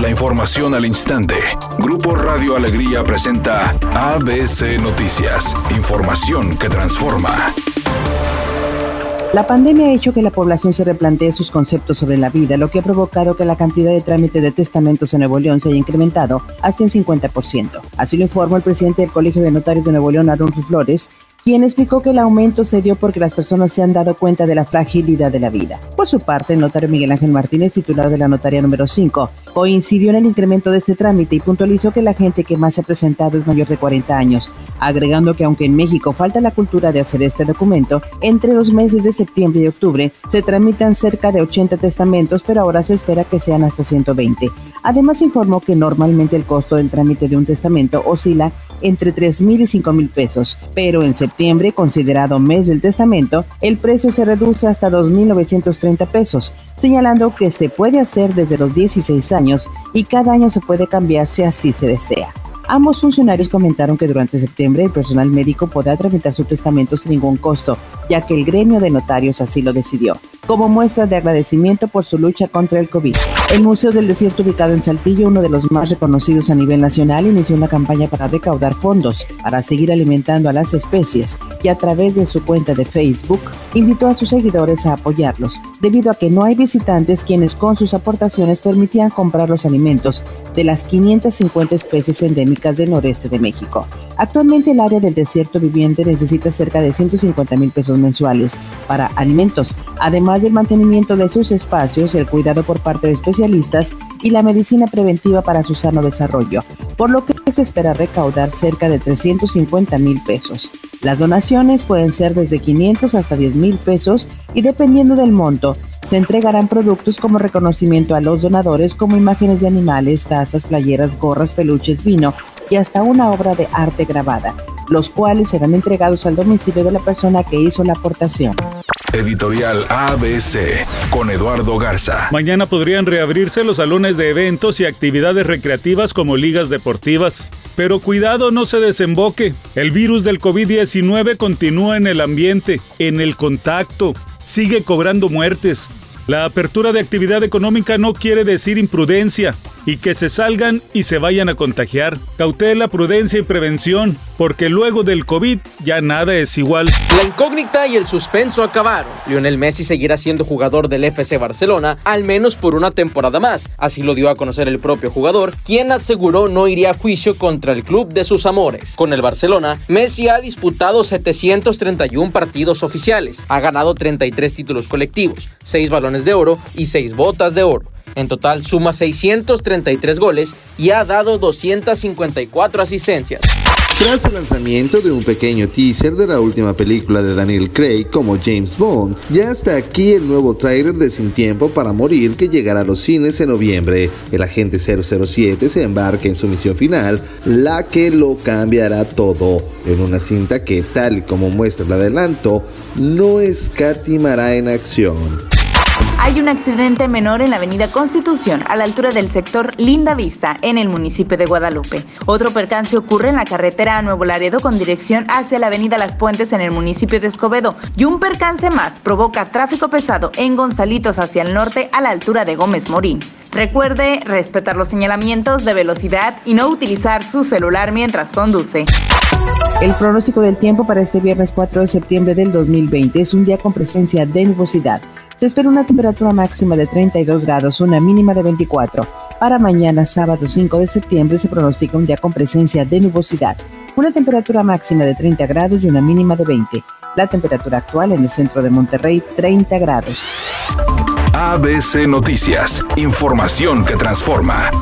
La información al instante. Grupo Radio Alegría presenta ABC Noticias. Información que transforma. La pandemia ha hecho que la población se replantee sus conceptos sobre la vida, lo que ha provocado que la cantidad de trámites de testamentos en Nuevo León se haya incrementado hasta en 50%. Así lo informó el presidente del Colegio de Notarios de Nuevo León, Aaron Flores, quien explicó que el aumento se dio porque las personas se han dado cuenta de la fragilidad de la vida. Por su parte, el notario Miguel Ángel Martínez, titular de la notaria número 5, coincidió en el incremento de este trámite y puntualizó que la gente que más se ha presentado es mayor de 40 años, agregando que aunque en México falta la cultura de hacer este documento, entre los meses de septiembre y octubre se tramitan cerca de 80 testamentos, pero ahora se espera que sean hasta 120. Además informó que normalmente el costo del trámite de un testamento oscila entre 3 mil y 5 mil pesos, pero en septiembre, considerado mes del testamento, el precio se reduce hasta 2.930 pesos, señalando que se puede hacer desde los 16 años y cada año se puede cambiar si así se desea. Ambos funcionarios comentaron que durante septiembre el personal médico podrá tramitar su testamento sin ningún costo, ya que el gremio de notarios así lo decidió como muestra de agradecimiento por su lucha contra el COVID. El Museo del Desierto, ubicado en Saltillo, uno de los más reconocidos a nivel nacional, inició una campaña para recaudar fondos para seguir alimentando a las especies y a través de su cuenta de Facebook invitó a sus seguidores a apoyarlos, debido a que no hay visitantes quienes con sus aportaciones permitían comprar los alimentos de las 550 especies endémicas del noreste de México. Actualmente el área del desierto viviente necesita cerca de 150 mil pesos mensuales para alimentos, además del mantenimiento de sus espacios, el cuidado por parte de especialistas y la medicina preventiva para su sano desarrollo, por lo que se espera recaudar cerca de 350 mil pesos. Las donaciones pueden ser desde 500 hasta 10 mil pesos y dependiendo del monto, se entregarán productos como reconocimiento a los donadores como imágenes de animales, tazas, playeras, gorras, peluches, vino y hasta una obra de arte grabada, los cuales serán entregados al domicilio de la persona que hizo la aportación. Editorial ABC con Eduardo Garza. Mañana podrían reabrirse los salones de eventos y actividades recreativas como ligas deportivas. Pero cuidado no se desemboque. El virus del COVID-19 continúa en el ambiente, en el contacto. Sigue cobrando muertes. La apertura de actividad económica no quiere decir imprudencia y que se salgan y se vayan a contagiar. Cautela, prudencia y prevención, porque luego del COVID ya nada es igual. La incógnita y el suspenso acabaron. Lionel Messi seguirá siendo jugador del FC Barcelona al menos por una temporada más. Así lo dio a conocer el propio jugador, quien aseguró no iría a juicio contra el club de sus amores. Con el Barcelona, Messi ha disputado 731 partidos oficiales, ha ganado 33 títulos colectivos, 6 balones de oro y 6 botas de oro. En total suma 633 goles y ha dado 254 asistencias. Tras el lanzamiento de un pequeño teaser de la última película de Daniel Craig como James Bond, ya está aquí el nuevo trailer de Sin Tiempo para Morir que llegará a los cines en noviembre. El agente 007 se embarca en su misión final, la que lo cambiará todo, en una cinta que, tal como muestra el adelanto, no escatimará en acción. Hay un accidente menor en la avenida Constitución, a la altura del sector Linda Vista, en el municipio de Guadalupe. Otro percance ocurre en la carretera a Nuevo Laredo con dirección hacia la avenida Las Puentes en el municipio de Escobedo. Y un percance más provoca tráfico pesado en Gonzalitos hacia el norte a la altura de Gómez Morín. Recuerde respetar los señalamientos de velocidad y no utilizar su celular mientras conduce. El pronóstico del tiempo para este viernes 4 de septiembre del 2020 es un día con presencia de nubosidad. Se espera una temperatura máxima de 32 grados, una mínima de 24. Para mañana, sábado 5 de septiembre, se pronostica un día con presencia de nubosidad, una temperatura máxima de 30 grados y una mínima de 20. La temperatura actual en el centro de Monterrey, 30 grados. ABC Noticias, información que transforma.